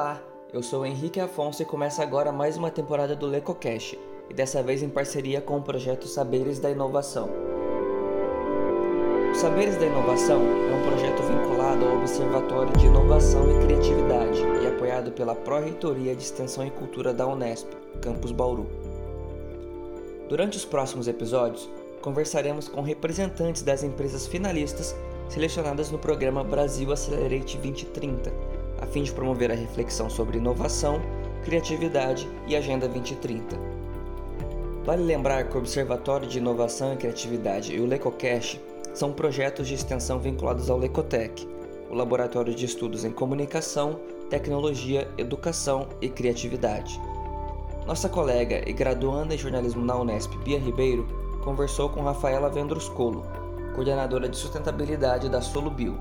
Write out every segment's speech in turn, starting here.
Olá, eu sou Henrique Afonso e começa agora mais uma temporada do LecoCast, e dessa vez em parceria com o projeto Saberes da Inovação. O Saberes da Inovação é um projeto vinculado ao Observatório de Inovação e Criatividade e apoiado pela Pró-Reitoria de Extensão e Cultura da Unesp, Campus Bauru. Durante os próximos episódios, conversaremos com representantes das empresas finalistas selecionadas no programa Brasil Accelerate 2030 a fim de promover a reflexão sobre inovação, criatividade e Agenda 2030. Vale lembrar que o Observatório de Inovação e Criatividade e o LecoCast são projetos de extensão vinculados ao Lecotec, o Laboratório de Estudos em Comunicação, Tecnologia, Educação e Criatividade. Nossa colega e graduanda em jornalismo na Unesp, Bia Ribeiro, conversou com Rafaela Vendruscolo, coordenadora de sustentabilidade da Solubio,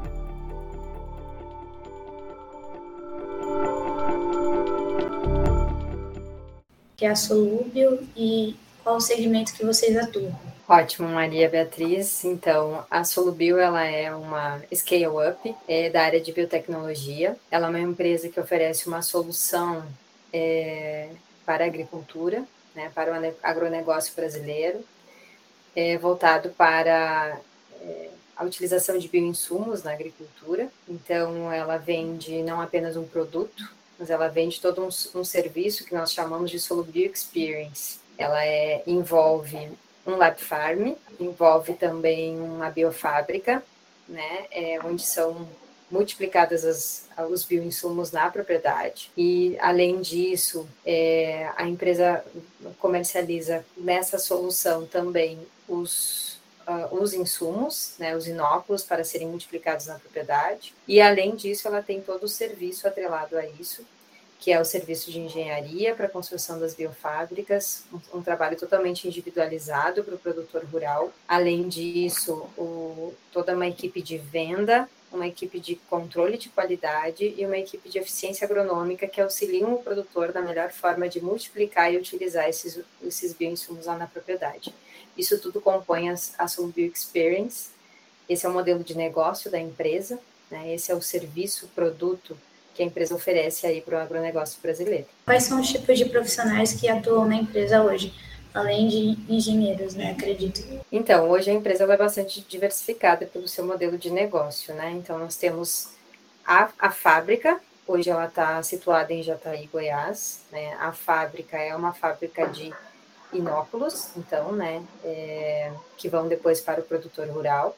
que é a Solúbio e qual o segmento que vocês atuam. Ótimo, Maria Beatriz. Então, a Solubio ela é uma scale-up é, da área de biotecnologia. Ela é uma empresa que oferece uma solução é, para a agricultura, né, para o agronegócio brasileiro, é, voltado para é, a utilização de bioinsumos na agricultura. Então, ela vende não apenas um produto, mas ela vende todo um, um serviço que nós chamamos de Solubio Experience. Ela é, envolve um lab farm, envolve também uma biofábrica, né, é, onde são multiplicadas as, os bioinsumos na propriedade. E, além disso, é, a empresa comercializa nessa solução também os uh, os insumos, né, os inóculos, para serem multiplicados na propriedade. E, além disso, ela tem todo o serviço atrelado a isso, que é o serviço de engenharia para a construção das biofábricas, um, um trabalho totalmente individualizado para o produtor rural. Além disso, o, toda uma equipe de venda, uma equipe de controle de qualidade e uma equipe de eficiência agronômica que auxiliam o produtor da melhor forma de multiplicar e utilizar esses, esses bioinsumos lá na propriedade. Isso tudo compõe a, a Sulbio Experience. Esse é o modelo de negócio da empresa, né? esse é o serviço, o produto que a empresa oferece aí para o agronegócio brasileiro. Quais são os tipos de profissionais que atuam na empresa hoje? Além de engenheiros, né? Acredito. Então, hoje a empresa é bastante diversificada pelo seu modelo de negócio, né? Então, nós temos a, a fábrica, hoje ela está situada em Jataí, Goiás, né? A fábrica é uma fábrica de inóculos, então, né, é, que vão depois para o produtor rural.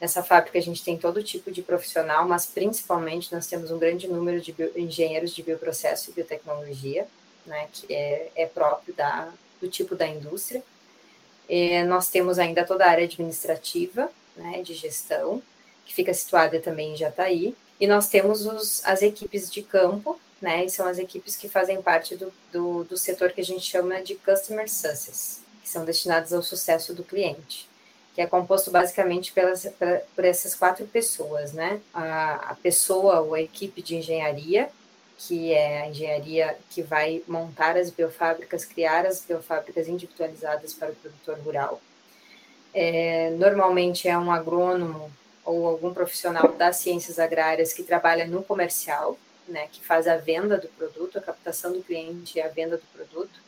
Nessa fábrica a gente tem todo tipo de profissional, mas principalmente nós temos um grande número de bio, engenheiros de bioprocesso e biotecnologia, né, que é, é próprio da, do tipo da indústria. É, nós temos ainda toda a área administrativa, né, de gestão, que fica situada também em Jataí, e nós temos os, as equipes de campo, né? E são as equipes que fazem parte do, do, do setor que a gente chama de Customer Success, que são destinados ao sucesso do cliente, que é composto basicamente pelas, por essas quatro pessoas, né? A, a pessoa ou a equipe de engenharia, que é a engenharia que vai montar as biofábricas, criar as biofábricas individualizadas para o produtor rural. É, normalmente é um agrônomo ou algum profissional das ciências agrárias que trabalha no comercial, né, que faz a venda do produto, a captação do cliente e a venda do produto.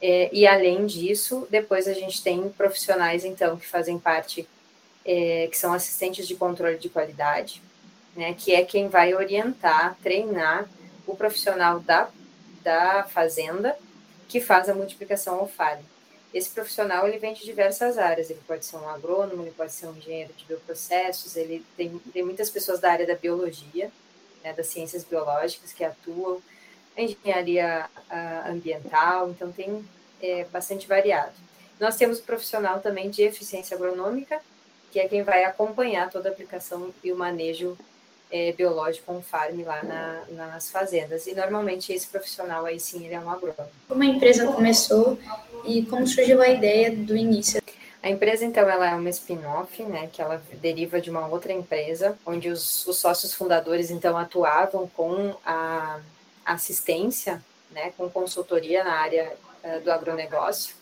É, e além disso, depois a gente tem profissionais, então, que fazem parte, é, que são assistentes de controle de qualidade, né, que é quem vai orientar, treinar o profissional da, da fazenda que faz a multiplicação ao falho. Esse profissional ele vem de diversas áreas, ele pode ser um agrônomo, ele pode ser um engenheiro de bioprocessos, ele tem, tem muitas pessoas da área da biologia, né, das ciências biológicas que atuam, a engenharia ambiental, então tem é, bastante variado. Nós temos o profissional também de eficiência agronômica, que é quem vai acompanhar toda a aplicação e o manejo é, biológico on farm lá na, nas fazendas. E normalmente esse profissional aí sim ele é um agrônomo. Como a empresa começou e como surgiu a ideia do início? A empresa, então, ela é uma spin-off, né, que ela deriva de uma outra empresa, onde os, os sócios fundadores, então, atuavam com a assistência, né, com consultoria na área uh, do agronegócio,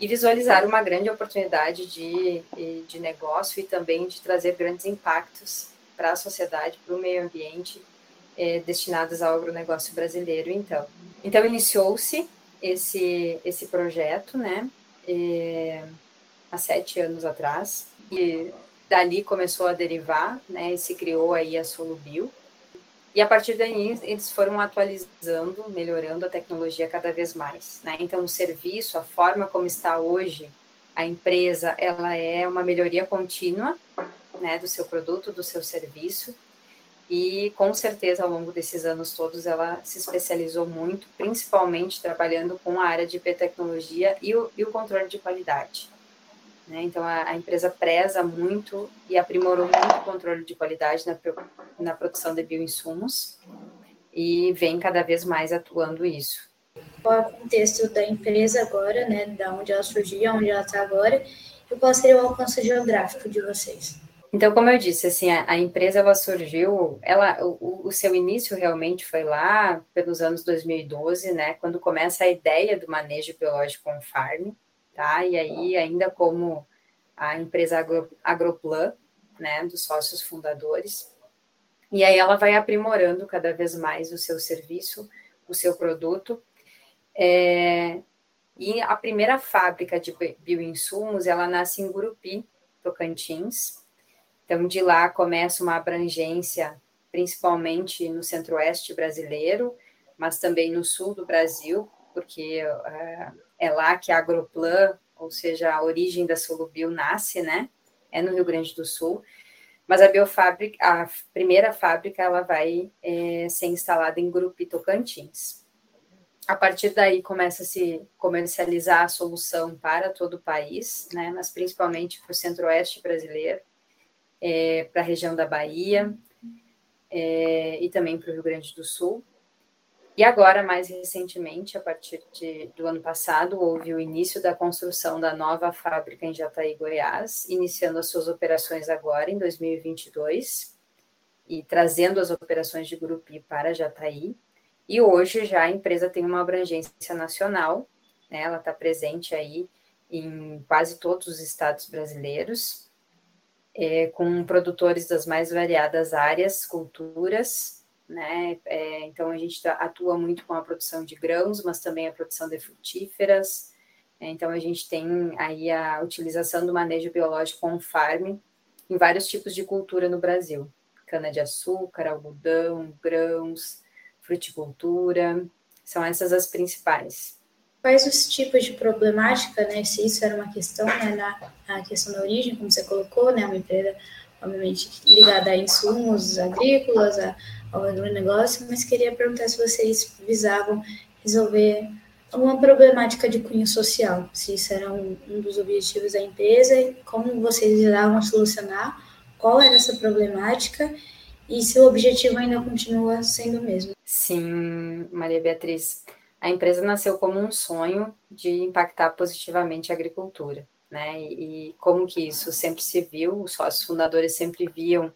e visualizaram uma grande oportunidade de, de negócio e também de trazer grandes impactos para a sociedade, para o meio ambiente é, destinadas ao agronegócio brasileiro, então. Então, iniciou-se esse, esse projeto, né, é, há sete anos atrás, e dali começou a derivar, né, e se criou aí a Solubio, e a partir daí eles foram atualizando, melhorando a tecnologia cada vez mais, né, então o serviço, a forma como está hoje a empresa, ela é uma melhoria contínua, né, do seu produto, do seu serviço, e com certeza ao longo desses anos todos ela se especializou muito, principalmente trabalhando com a área de biotecnologia e o, e o controle de qualidade. Né? Então a, a, empresa preza muito e aprimorou muito o controle de qualidade na, na produção de bioinsumos e vem cada vez mais atuando isso. Qual é o contexto da empresa agora, né? Da onde ela surgiu, onde ela está agora, e qual seria o alcance geográfico de vocês? Então, como eu disse, assim, a, a empresa ela surgiu, ela, o, o, seu início realmente foi lá pelos anos 2012, né, quando começa a ideia do manejo biológico on farm, tá? E aí ainda como a empresa Agro, Agroplan, né, dos sócios fundadores. E aí ela vai aprimorando cada vez mais o seu serviço, o seu produto. É, e a primeira fábrica de bioinsumos, ela nasce em Gurupi, Tocantins, então, de lá começa uma abrangência, principalmente no centro-oeste brasileiro, mas também no sul do Brasil, porque é, é lá que a Agroplan, ou seja, a origem da Solubio nasce, né? É no Rio Grande do Sul. Mas a biofábrica, a primeira fábrica, ela vai é, ser instalada em Grupo Tocantins. A partir daí começa a se comercializar a solução para todo o país, né? Mas principalmente para o centro-oeste brasileiro é, para a região da Bahia é, e também para o Rio Grande do Sul. E agora, mais recentemente, a partir de, do ano passado, houve o início da construção da nova fábrica em Jataí, Goiás, iniciando as suas operações agora, em 2022, e trazendo as operações de Grupi para Jataí. E hoje já a empresa tem uma abrangência nacional, né? ela está presente aí em quase todos os estados brasileiros, é, com produtores das mais variadas áreas, culturas, né? É, então a gente atua muito com a produção de grãos, mas também a produção de frutíferas. É, então a gente tem aí a utilização do manejo biológico on farm em vários tipos de cultura no Brasil: cana-de-açúcar, algodão, grãos, fruticultura. São essas as principais quais os tipos de problemática, né, se isso era uma questão, né, na, na questão da origem, como você colocou, né, uma empresa, obviamente, ligada a insumos agrícolas, a, ao agronegócio, mas queria perguntar se vocês visavam resolver alguma problemática de cunho social, se isso era um, um dos objetivos da empresa, e como vocês visavam solucionar, qual era essa problemática e se o objetivo ainda continua sendo o mesmo. Sim, Maria Beatriz a empresa nasceu como um sonho de impactar positivamente a agricultura, né? E, e como que isso sempre se viu, os sócios fundadores sempre viam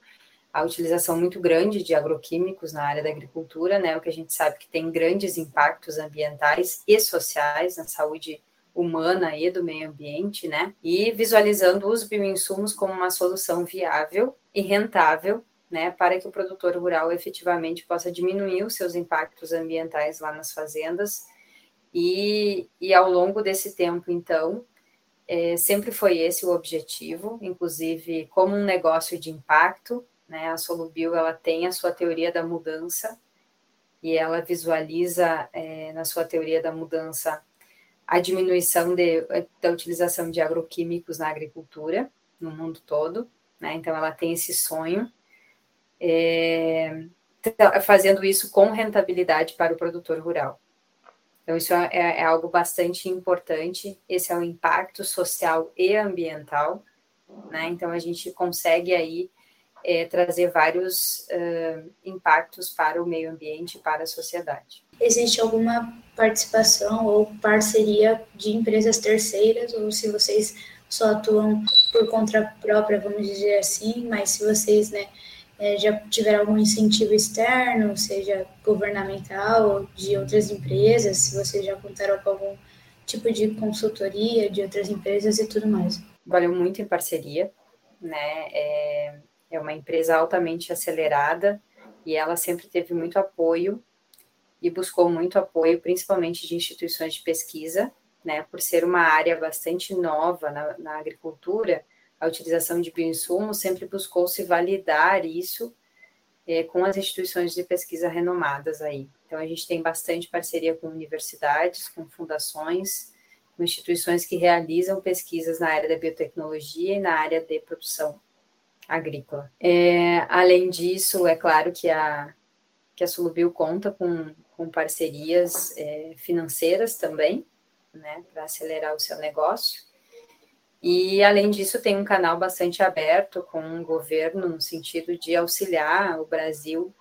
a utilização muito grande de agroquímicos na área da agricultura, né? O que a gente sabe que tem grandes impactos ambientais e sociais na saúde humana e do meio ambiente, né? E visualizando os bioinsumos como uma solução viável e rentável né, para que o produtor rural efetivamente possa diminuir os seus impactos ambientais lá nas fazendas. E, e ao longo desse tempo, então, é, sempre foi esse o objetivo, inclusive como um negócio de impacto, né, a Solubio ela tem a sua teoria da mudança e ela visualiza é, na sua teoria da mudança a diminuição de, da utilização de agroquímicos na agricultura no mundo todo, né? Então ela tem esse sonho é, fazendo isso com rentabilidade para o produtor rural. Então, isso é, é, algo bastante importante. Esse é o impacto social e ambiental, né? Então, a gente consegue aí é, trazer vários uh, impactos para o meio ambiente para a sociedade. Existe alguma participação ou parceria de empresas terceiras, ou se vocês só atuam por conta própria, vamos dizer assim, mas se vocês, né, é, já tiveram algum incentivo externo, seja governamental ou de outras empresas, se vocês já contaram com algum tipo de consultoria de outras empresas e tudo mais. Valeu muito em parceria, né? É, é uma empresa altamente acelerada e ela sempre teve muito apoio e buscou muito apoio, principalmente de instituições de pesquisa, né, por ser uma área bastante nova na, na agricultura, a utilização de bioinsumos sempre buscou se validar isso é, com as instituições de pesquisa renomadas aí. Então, a gente tem bastante parceria com universidades, com fundações, com instituições que realizam pesquisas na área da biotecnologia e na área de produção agrícola. É, além disso, é claro que a, que a Sulubio conta com, com parcerias é, financeiras também, né, para acelerar o seu negócio. E, além disso, tem um canal bastante aberto com o governo, no sentido de auxiliar o Brasil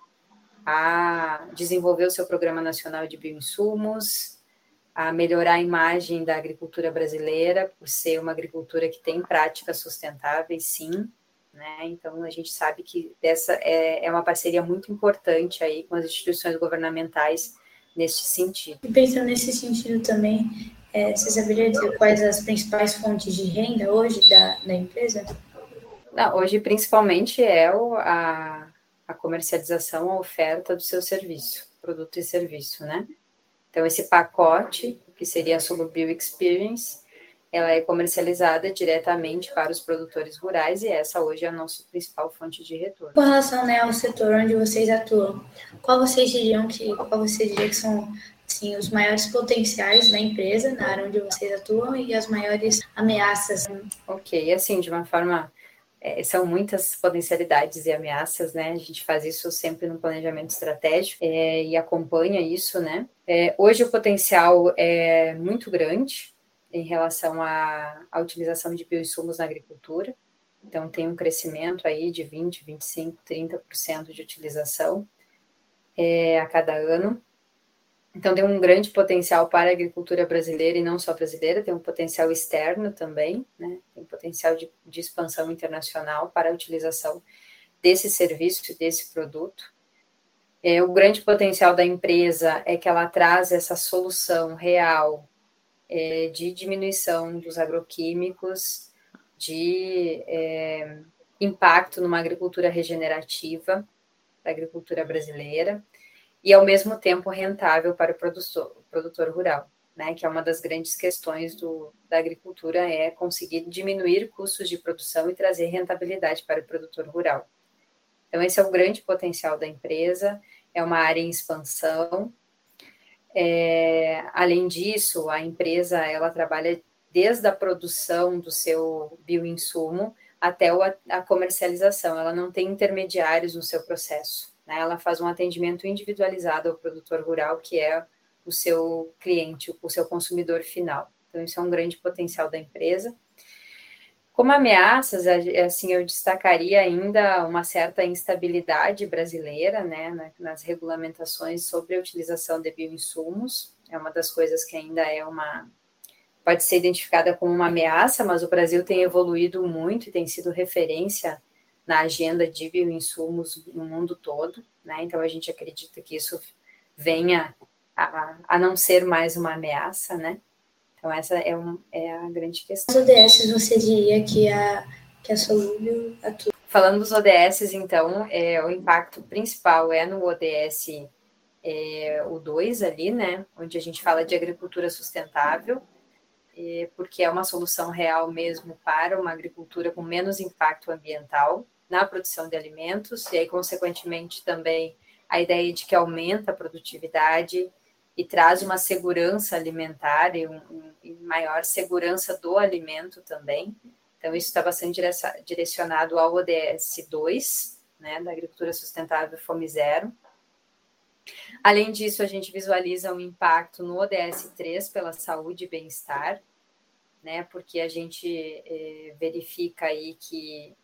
a desenvolver o seu Programa Nacional de Bioinsumos, a melhorar a imagem da agricultura brasileira, por ser uma agricultura que tem práticas sustentáveis, sim. Né? Então, a gente sabe que essa é, é uma parceria muito importante aí com as instituições governamentais neste sentido. E pensando nesse sentido também, é, você saberia dizer quais as principais fontes de renda hoje da, da empresa? Não, hoje, principalmente, é o, a, a comercialização, a oferta do seu serviço, produto e serviço, né? Então, esse pacote, que seria a Solubio Experience, ela é comercializada diretamente para os produtores rurais e essa hoje é a nossa principal fonte de retorno. Com relação né, ao setor onde vocês atuam, qual vocês diriam que, qual vocês diriam que são assim, os maiores potenciais da empresa na área onde vocês atuam e as maiores ameaças? Ok, assim, de uma forma é, são muitas potencialidades e ameaças, né? A gente faz isso sempre no planejamento estratégico é, e acompanha isso, né? É, hoje o potencial é muito grande em relação à, à utilização de bioinsumos na agricultura. Então, tem um crescimento aí de 20, 25, 30% de utilização é, a cada ano. Então, tem um grande potencial para a agricultura brasileira e não só brasileira, tem um potencial externo também, né? tem potencial de, de expansão internacional para a utilização desse serviço desse produto. É, o grande potencial da empresa é que ela traz essa solução real é, de diminuição dos agroquímicos, de é, impacto numa agricultura regenerativa, da agricultura brasileira e ao mesmo tempo rentável para o produtor, o produtor rural, né? Que é uma das grandes questões do, da agricultura é conseguir diminuir custos de produção e trazer rentabilidade para o produtor rural. Então esse é o grande potencial da empresa, é uma área em expansão. É, além disso, a empresa ela trabalha desde a produção do seu bioinsumo até a comercialização. Ela não tem intermediários no seu processo. Né? Ela faz um atendimento individualizado ao produtor rural, que é o seu cliente, o seu consumidor final. Então, isso é um grande potencial da empresa. Como ameaças, assim, eu destacaria ainda uma certa instabilidade brasileira, né, nas regulamentações sobre a utilização de bioinsumos. É uma das coisas que ainda é uma pode ser identificada como uma ameaça, mas o Brasil tem evoluído muito e tem sido referência na agenda de bioinsumos no mundo todo, né? Então a gente acredita que isso venha a, a não ser mais uma ameaça, né? Então essa é, um, é a grande questão. Os ODS você diria que a que a Solúvel atua? Falando dos ODS, então, é, o impacto principal é no ODS é, o 2 ali, né? Onde a gente fala de agricultura sustentável, é, porque é uma solução real mesmo para uma agricultura com menos impacto ambiental na produção de alimentos, e aí, consequentemente, também a ideia de que aumenta a produtividade e traz uma segurança alimentar e, um, e maior segurança do alimento também. Então, isso está bastante direcionado ao ODS 2, né, da agricultura sustentável Fome Zero. Além disso, a gente visualiza um impacto no ODS 3 pela saúde e bem-estar, né, porque a gente eh, verifica aí que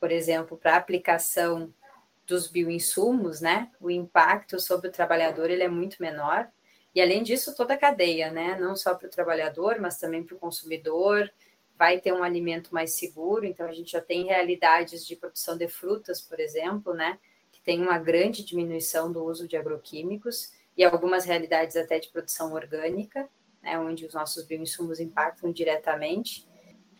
por exemplo, para a aplicação dos bioinsumos, né, o impacto sobre o trabalhador ele é muito menor. E além disso, toda a cadeia, né, não só para o trabalhador, mas também para o consumidor, vai ter um alimento mais seguro. Então, a gente já tem realidades de produção de frutas, por exemplo, né, que tem uma grande diminuição do uso de agroquímicos e algumas realidades até de produção orgânica, né, onde os nossos bioinsumos impactam diretamente.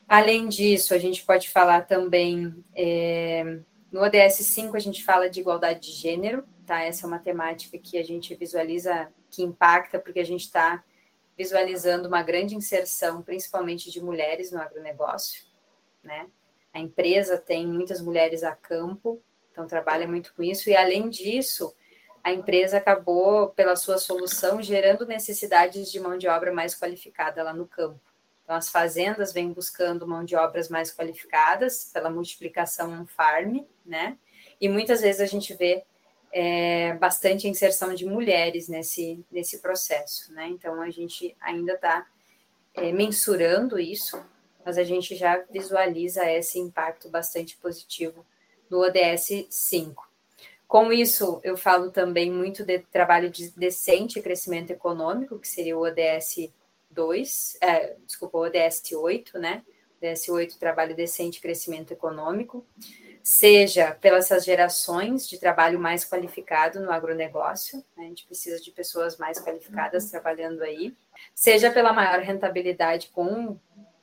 Além disso, a gente pode falar também, é, no ODS 5, a gente fala de igualdade de gênero, tá? Essa é uma temática que a gente visualiza que impacta, porque a gente está visualizando uma grande inserção, principalmente de mulheres no agronegócio, né? A empresa tem muitas mulheres a campo, então trabalha muito com isso, e além disso, a empresa acabou, pela sua solução, gerando necessidades de mão de obra mais qualificada lá no campo. Então, as fazendas vêm buscando mão de obras mais qualificadas pela multiplicação on farm, né? E muitas vezes a gente vê é, bastante inserção de mulheres nesse, nesse processo, né? Então, a gente ainda está é, mensurando isso, mas a gente já visualiza esse impacto bastante positivo no ODS 5. Com isso, eu falo também muito de trabalho de decente crescimento econômico, que seria o ODS 2, é, desculpa, o ODS 8, né? ODS 8, trabalho decente crescimento econômico, seja pelas gerações de trabalho mais qualificado no agronegócio, né? a gente precisa de pessoas mais qualificadas uhum. trabalhando aí, seja pela maior rentabilidade com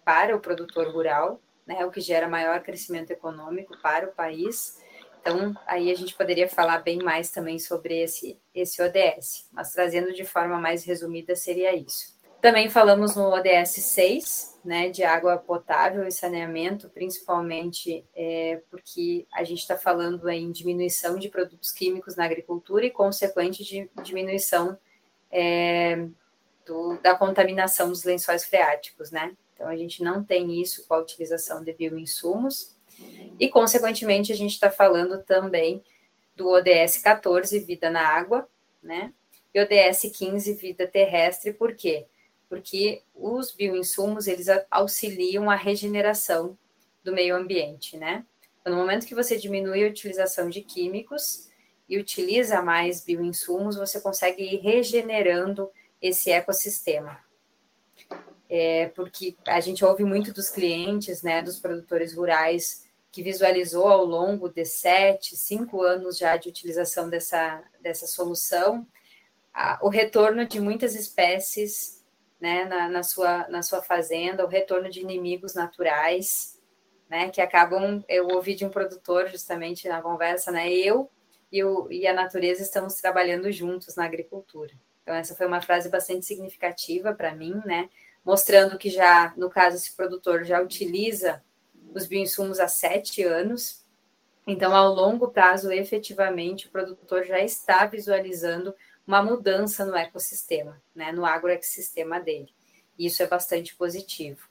para o produtor rural, né? O que gera maior crescimento econômico para o país então, aí a gente poderia falar bem mais também sobre esse, esse ODS, mas trazendo de forma mais resumida seria isso. Também falamos no ODS 6, né, de água potável e saneamento, principalmente é, porque a gente está falando em diminuição de produtos químicos na agricultura e consequente de diminuição é, do, da contaminação dos lençóis freáticos, né? Então a gente não tem isso com a utilização de bioinsumos. E, consequentemente, a gente está falando também do ODS 14, Vida na Água, né? E ODS 15, Vida Terrestre, por quê? Porque os bioinsumos, eles auxiliam a regeneração do meio ambiente, né? Então, no momento que você diminui a utilização de químicos e utiliza mais bioinsumos, você consegue ir regenerando esse ecossistema. É, porque a gente ouve muito dos clientes, né, dos produtores rurais, que visualizou ao longo de sete, cinco anos já de utilização dessa, dessa solução, a, o retorno de muitas espécies né, na, na, sua, na sua fazenda, o retorno de inimigos naturais, né, que acabam, eu ouvi de um produtor justamente na conversa, né, eu e, o, e a natureza estamos trabalhando juntos na agricultura. Então, essa foi uma frase bastante significativa para mim, né, mostrando que já, no caso, esse produtor já utiliza os bioinsumos há sete anos. Então, ao longo prazo, efetivamente, o produtor já está visualizando uma mudança no ecossistema, né, no agroecossistema dele. E isso é bastante positivo.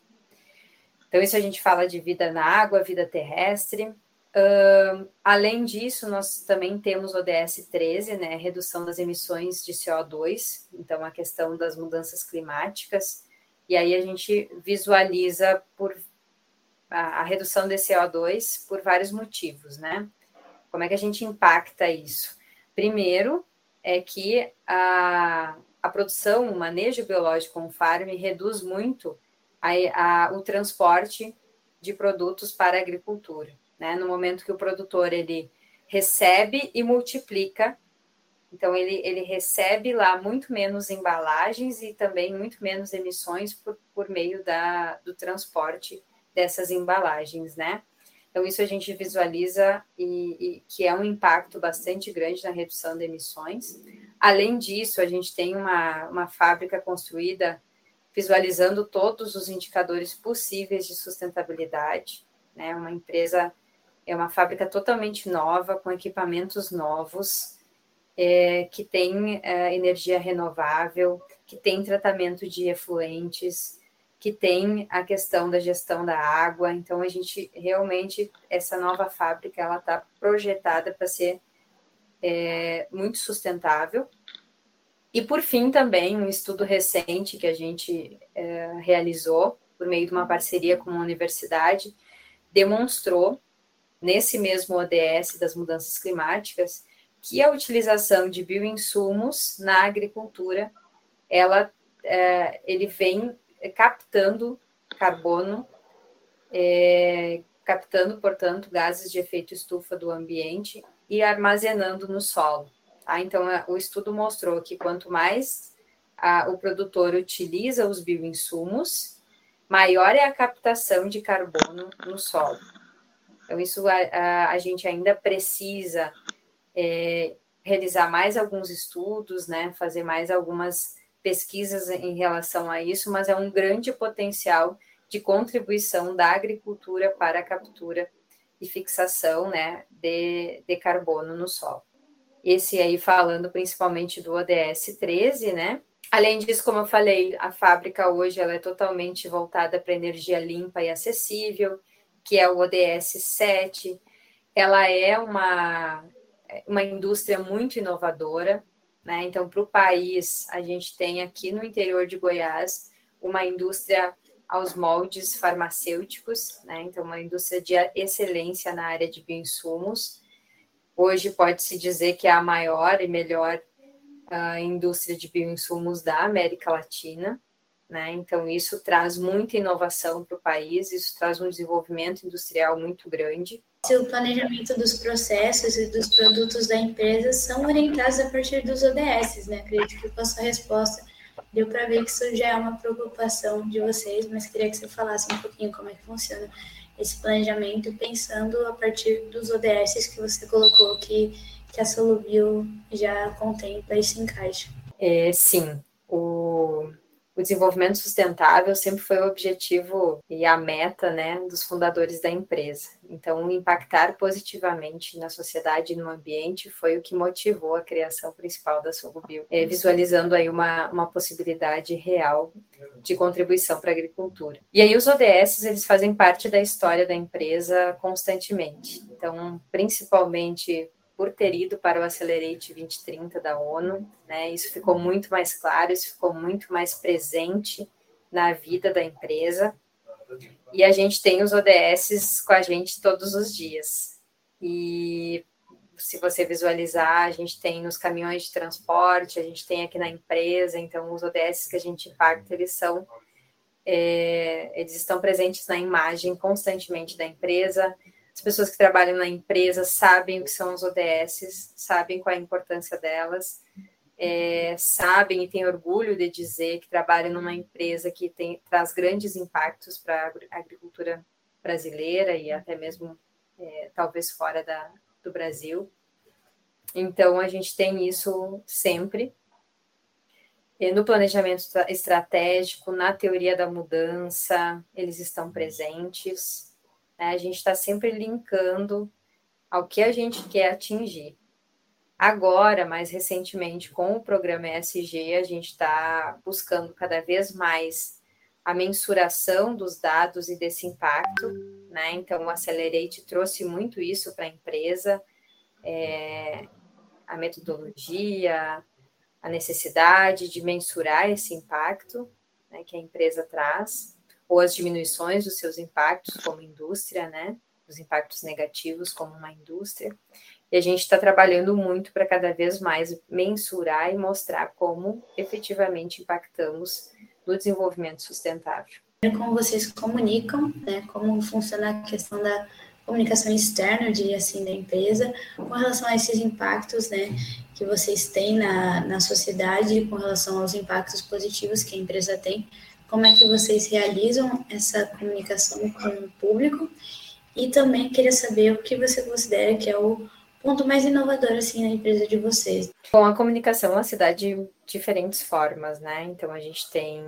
Então, isso a gente fala de vida na água, vida terrestre. Uh, além disso, nós também temos o ODS 13, né, redução das emissões de CO2, então a questão das mudanças climáticas, e aí a gente visualiza por a, a redução de CO2 por vários motivos, né? Como é que a gente impacta isso? Primeiro, é que a, a produção, o manejo biológico on farm reduz muito a, a, o transporte de produtos para a agricultura. Né? No momento que o produtor ele recebe e multiplica, então ele, ele recebe lá muito menos embalagens e também muito menos emissões por, por meio da, do transporte dessas embalagens, né? Então, isso a gente visualiza e, e, que é um impacto bastante grande na redução de emissões. Além disso, a gente tem uma, uma fábrica construída visualizando todos os indicadores possíveis de sustentabilidade, né? Uma empresa, é uma fábrica totalmente nova, com equipamentos novos, é, que tem é, energia renovável, que tem tratamento de efluentes, que tem a questão da gestão da água. Então, a gente realmente, essa nova fábrica, ela está projetada para ser é, muito sustentável. E, por fim, também, um estudo recente que a gente é, realizou, por meio de uma parceria com uma universidade, demonstrou, nesse mesmo ODS das mudanças climáticas, que a utilização de bioinsumos na agricultura, ela, é, ele vem captando carbono, é, captando, portanto, gases de efeito estufa do ambiente e armazenando no solo. Tá? Então, o estudo mostrou que quanto mais a, o produtor utiliza os bioinsumos, maior é a captação de carbono no solo. Então, isso a, a, a gente ainda precisa é, realizar mais alguns estudos, né, fazer mais algumas pesquisas em relação a isso, mas é um grande potencial de contribuição da agricultura para a captura e fixação né, de, de carbono no solo. Esse aí falando principalmente do ODS 13, né? Além disso, como eu falei, a fábrica hoje ela é totalmente voltada para energia limpa e acessível, que é o ODS 7. Ela é uma, uma indústria muito inovadora, né? Então, para o país, a gente tem aqui no interior de Goiás uma indústria aos moldes farmacêuticos, né? Então, uma indústria de excelência na área de bioinsumos. Hoje pode-se dizer que é a maior e melhor uh, indústria de bioinsumos da América Latina, né? Então, isso traz muita inovação para o país, isso traz um desenvolvimento industrial muito grande. Se o planejamento dos processos e dos produtos da empresa são orientados a partir dos ODS, né? Acredito que com a sua resposta deu para ver que isso já é uma preocupação de vocês, mas queria que você falasse um pouquinho como é que funciona esse planejamento, pensando a partir dos ODS que você colocou que, que a Solubio já contempla e se encaixa. É, sim, o, o desenvolvimento sustentável sempre foi o objetivo e a meta né, dos fundadores da empresa. Então, impactar positivamente na sociedade e no ambiente foi o que motivou a criação principal da Solubio, é, visualizando aí uma, uma possibilidade real de contribuição para a agricultura. E aí os ODS, eles fazem parte da história da empresa constantemente. Então, principalmente por ter ido para o Accelerate 2030 da ONU, né? Isso ficou muito mais claro, isso ficou muito mais presente na vida da empresa. E a gente tem os ODS com a gente todos os dias. E se você visualizar, a gente tem nos caminhões de transporte, a gente tem aqui na empresa, então os ODS que a gente impacta, eles são é, eles estão presentes na imagem constantemente da empresa, as pessoas que trabalham na empresa sabem o que são os ODS, sabem qual é a importância delas, é, sabem e têm orgulho de dizer que trabalham numa empresa que tem, traz grandes impactos para a agricultura brasileira e até mesmo é, talvez fora da, do Brasil. Então, a gente tem isso sempre. E no planejamento estratégico, na teoria da mudança, eles estão presentes. Né? A gente está sempre linkando ao que a gente quer atingir. Agora, mais recentemente, com o programa ESG, a gente está buscando cada vez mais a mensuração dos dados e desse impacto, né? Então, o Accelerate trouxe muito isso para a empresa, é, a metodologia, a necessidade de mensurar esse impacto né, que a empresa traz ou as diminuições dos seus impactos como indústria, né? Os impactos negativos como uma indústria. E a gente está trabalhando muito para cada vez mais mensurar e mostrar como efetivamente impactamos no desenvolvimento sustentável. Como vocês comunicam, né? Como funciona a questão da comunicação externa, eu diria assim, da empresa, com relação a esses impactos, né, que vocês têm na, na sociedade, com relação aos impactos positivos que a empresa tem como é que vocês realizam essa comunicação com o público e também queria saber o que você considera que é o ponto mais inovador assim na empresa de vocês. Bom, a comunicação ela se dá de diferentes formas, né? Então a gente tem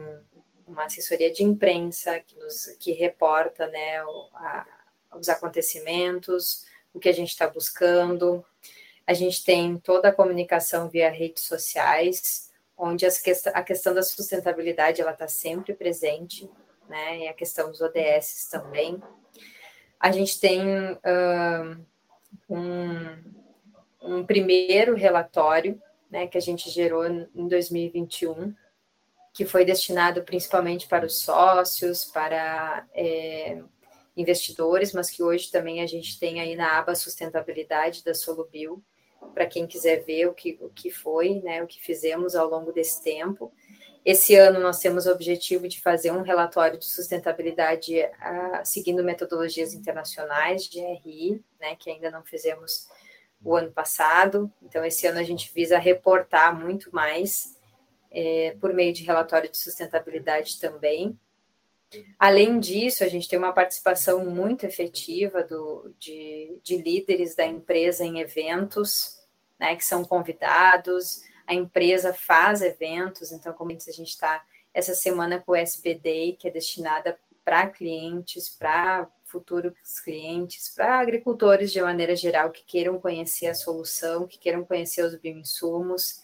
uma assessoria de imprensa que nos que reporta, né, o, a, os acontecimentos, o que a gente está buscando. A gente tem toda a comunicação via redes sociais, onde a questão da sustentabilidade ela está sempre presente, né? E a questão dos ODS também. A gente tem uh, um, um primeiro relatório, né, que a gente gerou em 2021, que foi destinado principalmente para os sócios, para é, investidores, mas que hoje também a gente tem aí na aba sustentabilidade da Solubio, para quem quiser ver o que, o que foi, né, o que fizemos ao longo desse tempo. Esse ano nós temos o objetivo de fazer um relatório de sustentabilidade uh, seguindo metodologias internacionais de RI, né, que ainda não fizemos o ano passado. Então, esse ano a gente visa reportar muito mais é, por meio de relatório de sustentabilidade também. Além disso, a gente tem uma participação muito efetiva do, de, de líderes da empresa em eventos, né, que são convidados, a empresa faz eventos, então, como a gente está essa semana com o SBD, que é destinada para clientes, para futuros clientes, para agricultores de maneira geral que queiram conhecer a solução, que queiram conhecer os bioinsumos.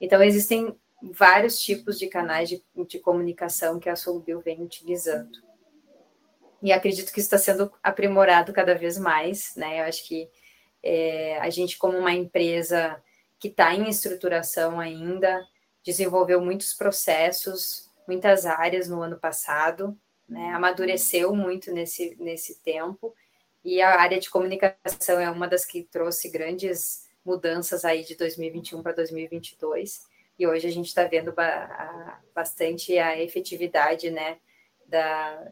Então, existem vários tipos de canais de, de comunicação que a Solubio vem utilizando. E acredito que isso está sendo aprimorado cada vez mais, né? Eu acho que é, a gente, como uma empresa que está em estruturação ainda, desenvolveu muitos processos, muitas áreas no ano passado, né? amadureceu muito nesse, nesse tempo, e a área de comunicação é uma das que trouxe grandes mudanças aí de 2021 para 2022, e hoje a gente está vendo bastante a efetividade né, da,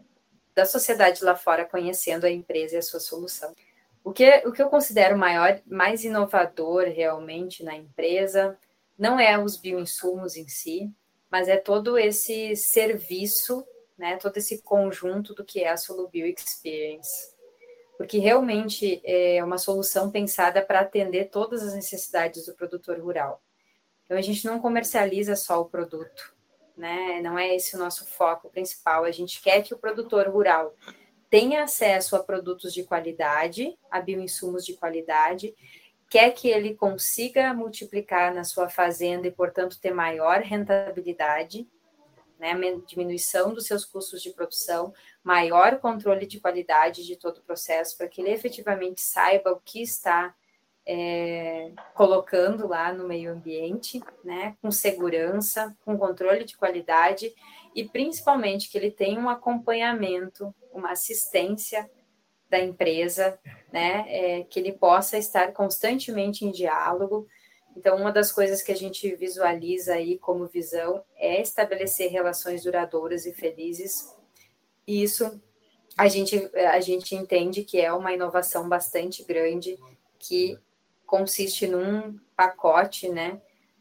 da sociedade lá fora conhecendo a empresa e a sua solução. O que, o que eu considero maior, mais inovador realmente na empresa não é os bioinsumos em si, mas é todo esse serviço, né, todo esse conjunto do que é a Solubio Experience. Porque realmente é uma solução pensada para atender todas as necessidades do produtor rural. Então a gente não comercializa só o produto, né? Não é esse o nosso foco principal. A gente quer que o produtor rural tenha acesso a produtos de qualidade, a bioinsumos de qualidade, quer que ele consiga multiplicar na sua fazenda e, portanto, ter maior rentabilidade, né, diminuição dos seus custos de produção, maior controle de qualidade de todo o processo, para que ele efetivamente saiba o que está é, colocando lá no meio ambiente, né, com segurança, com controle de qualidade e principalmente que ele tenha um acompanhamento, uma assistência da empresa, né, é, que ele possa estar constantemente em diálogo. Então, uma das coisas que a gente visualiza aí como visão é estabelecer relações duradouras e felizes. E isso a gente, a gente entende que é uma inovação bastante grande que consiste num pacote, né,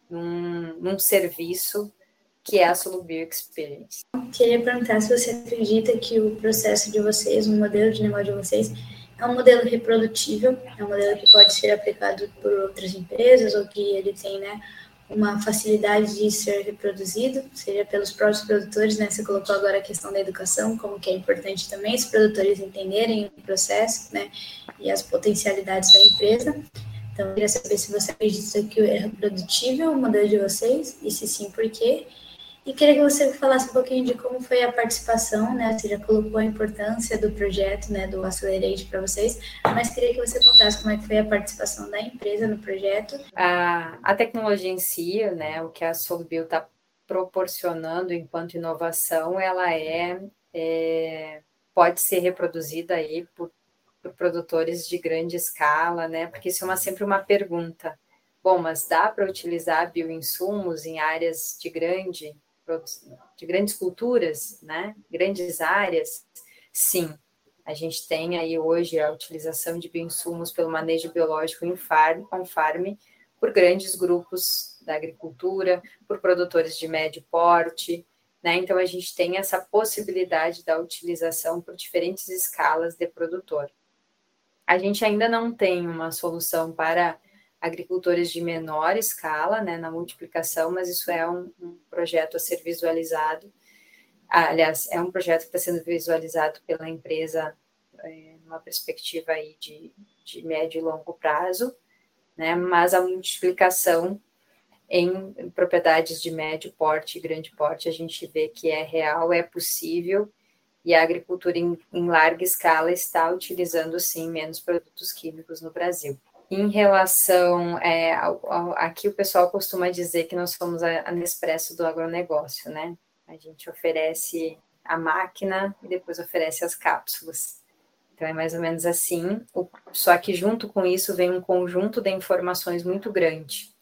num, num serviço que é a Solubio Experience. Queria perguntar se você acredita que o processo de vocês, o modelo de negócio de vocês, é um modelo reprodutível, é um modelo que pode ser aplicado por outras empresas ou que ele tem, né, uma facilidade de ser reproduzido, seja pelos próprios produtores, né? Você colocou agora a questão da educação, como que é importante também os produtores entenderem o processo, né? E as potencialidades da empresa. Então, eu queria saber se você acredita que é reprodutível o modelo de vocês, e se sim, por quê? E queria que você falasse um pouquinho de como foi a participação, né? Você já colocou a importância do projeto, né, do Accelerate para vocês, mas queria que você contasse como é que foi a participação da empresa no projeto. A, a tecnologia em si, né, o que a Solbio está proporcionando enquanto inovação, ela é, é pode ser reproduzida aí por por produtores de grande escala, né? Porque isso é uma, sempre uma pergunta. Bom, mas dá para utilizar bioinsumos em áreas de grande de grandes culturas, né? Grandes áreas? Sim. A gente tem aí hoje a utilização de bioinsumos pelo manejo biológico em farm, farm por grandes grupos da agricultura, por produtores de médio porte, né? Então a gente tem essa possibilidade da utilização por diferentes escalas de produtor. A gente ainda não tem uma solução para agricultores de menor escala, né, na multiplicação, mas isso é um, um projeto a ser visualizado. Ah, aliás, é um projeto que está sendo visualizado pela empresa é, numa perspectiva aí de, de médio e longo prazo, né, mas a multiplicação em propriedades de médio porte e grande porte, a gente vê que é real, é possível, e a agricultura em, em larga escala está utilizando, sim, menos produtos químicos no Brasil. Em relação, é, aqui o pessoal costuma dizer que nós somos a, a Nespresso do agronegócio, né? A gente oferece a máquina e depois oferece as cápsulas. Então é mais ou menos assim, só que junto com isso vem um conjunto de informações muito grande.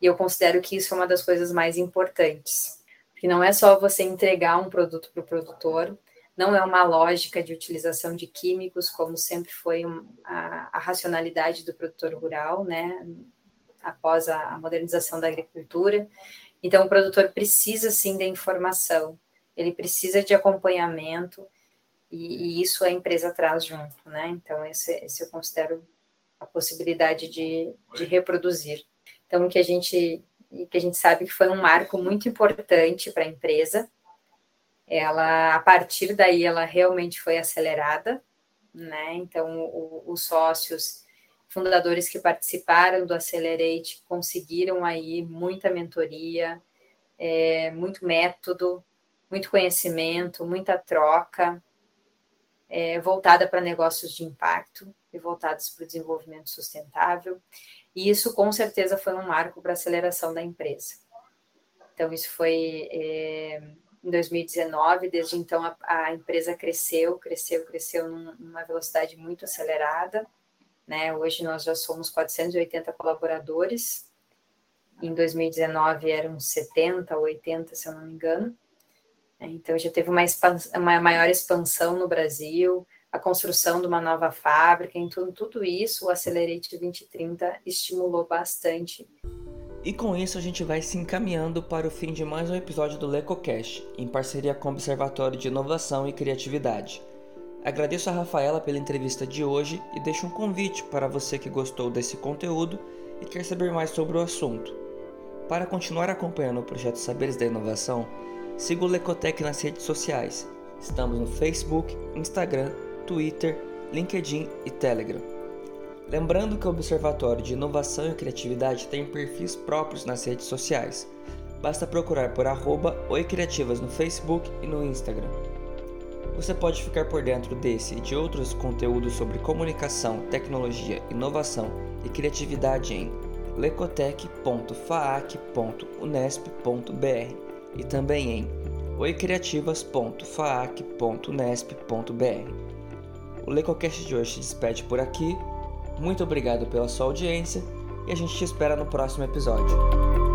E eu considero que isso é uma das coisas mais importantes. Porque não é só você entregar um produto para o produtor, não é uma lógica de utilização de químicos, como sempre foi a, a, racionalidade do produtor rural, né, após a, a, modernização da agricultura. Então, o produtor precisa sim da informação, ele precisa de acompanhamento, e, e isso a empresa traz junto, né? Então, esse, esse eu considero a possibilidade de, de reproduzir. Então, que a gente que a gente sabe que foi um marco muito importante para a empresa. Ela, a partir daí, ela realmente foi acelerada, né? Então, o, os sócios fundadores que participaram do Accelerate conseguiram aí muita mentoria, é, muito método, muito conhecimento, muita troca, é, voltada para negócios de impacto e voltados para o desenvolvimento sustentável. E isso, com certeza, foi um marco para a aceleração da empresa. Então, isso foi é, em 2019, desde então a, a, empresa cresceu, cresceu, cresceu numa velocidade muito acelerada. Né? Hoje nós já somos 480 colaboradores. Em 2019 eram 70, 80, se eu não me engano. Então já teve uma, uma maior expansão no Brasil, a construção de uma nova fábrica, em tudo, tudo isso o Accelerate 2030 estimulou bastante. E com isso a gente vai se encaminhando para o fim de mais um episódio do LecoCast, em parceria com o Observatório de Inovação e Criatividade. Agradeço a Rafaela pela entrevista de hoje e deixo um convite para você que gostou desse conteúdo e quer saber mais sobre o assunto. Para continuar acompanhando o projeto Saberes da Inovação, siga o Lecotec nas redes sociais. Estamos no Facebook, Instagram, Twitter, LinkedIn e Telegram. Lembrando que o Observatório de Inovação e Criatividade tem perfis próprios nas redes sociais. Basta procurar por arroba Criativas no Facebook e no Instagram. Você pode ficar por dentro desse e de outros conteúdos sobre comunicação, tecnologia, inovação e criatividade em lecotec.faac.unesp.br e também em oicriativas.faac.unesp.br. O Lecocast de hoje se despede por aqui. Muito obrigado pela sua audiência e a gente te espera no próximo episódio.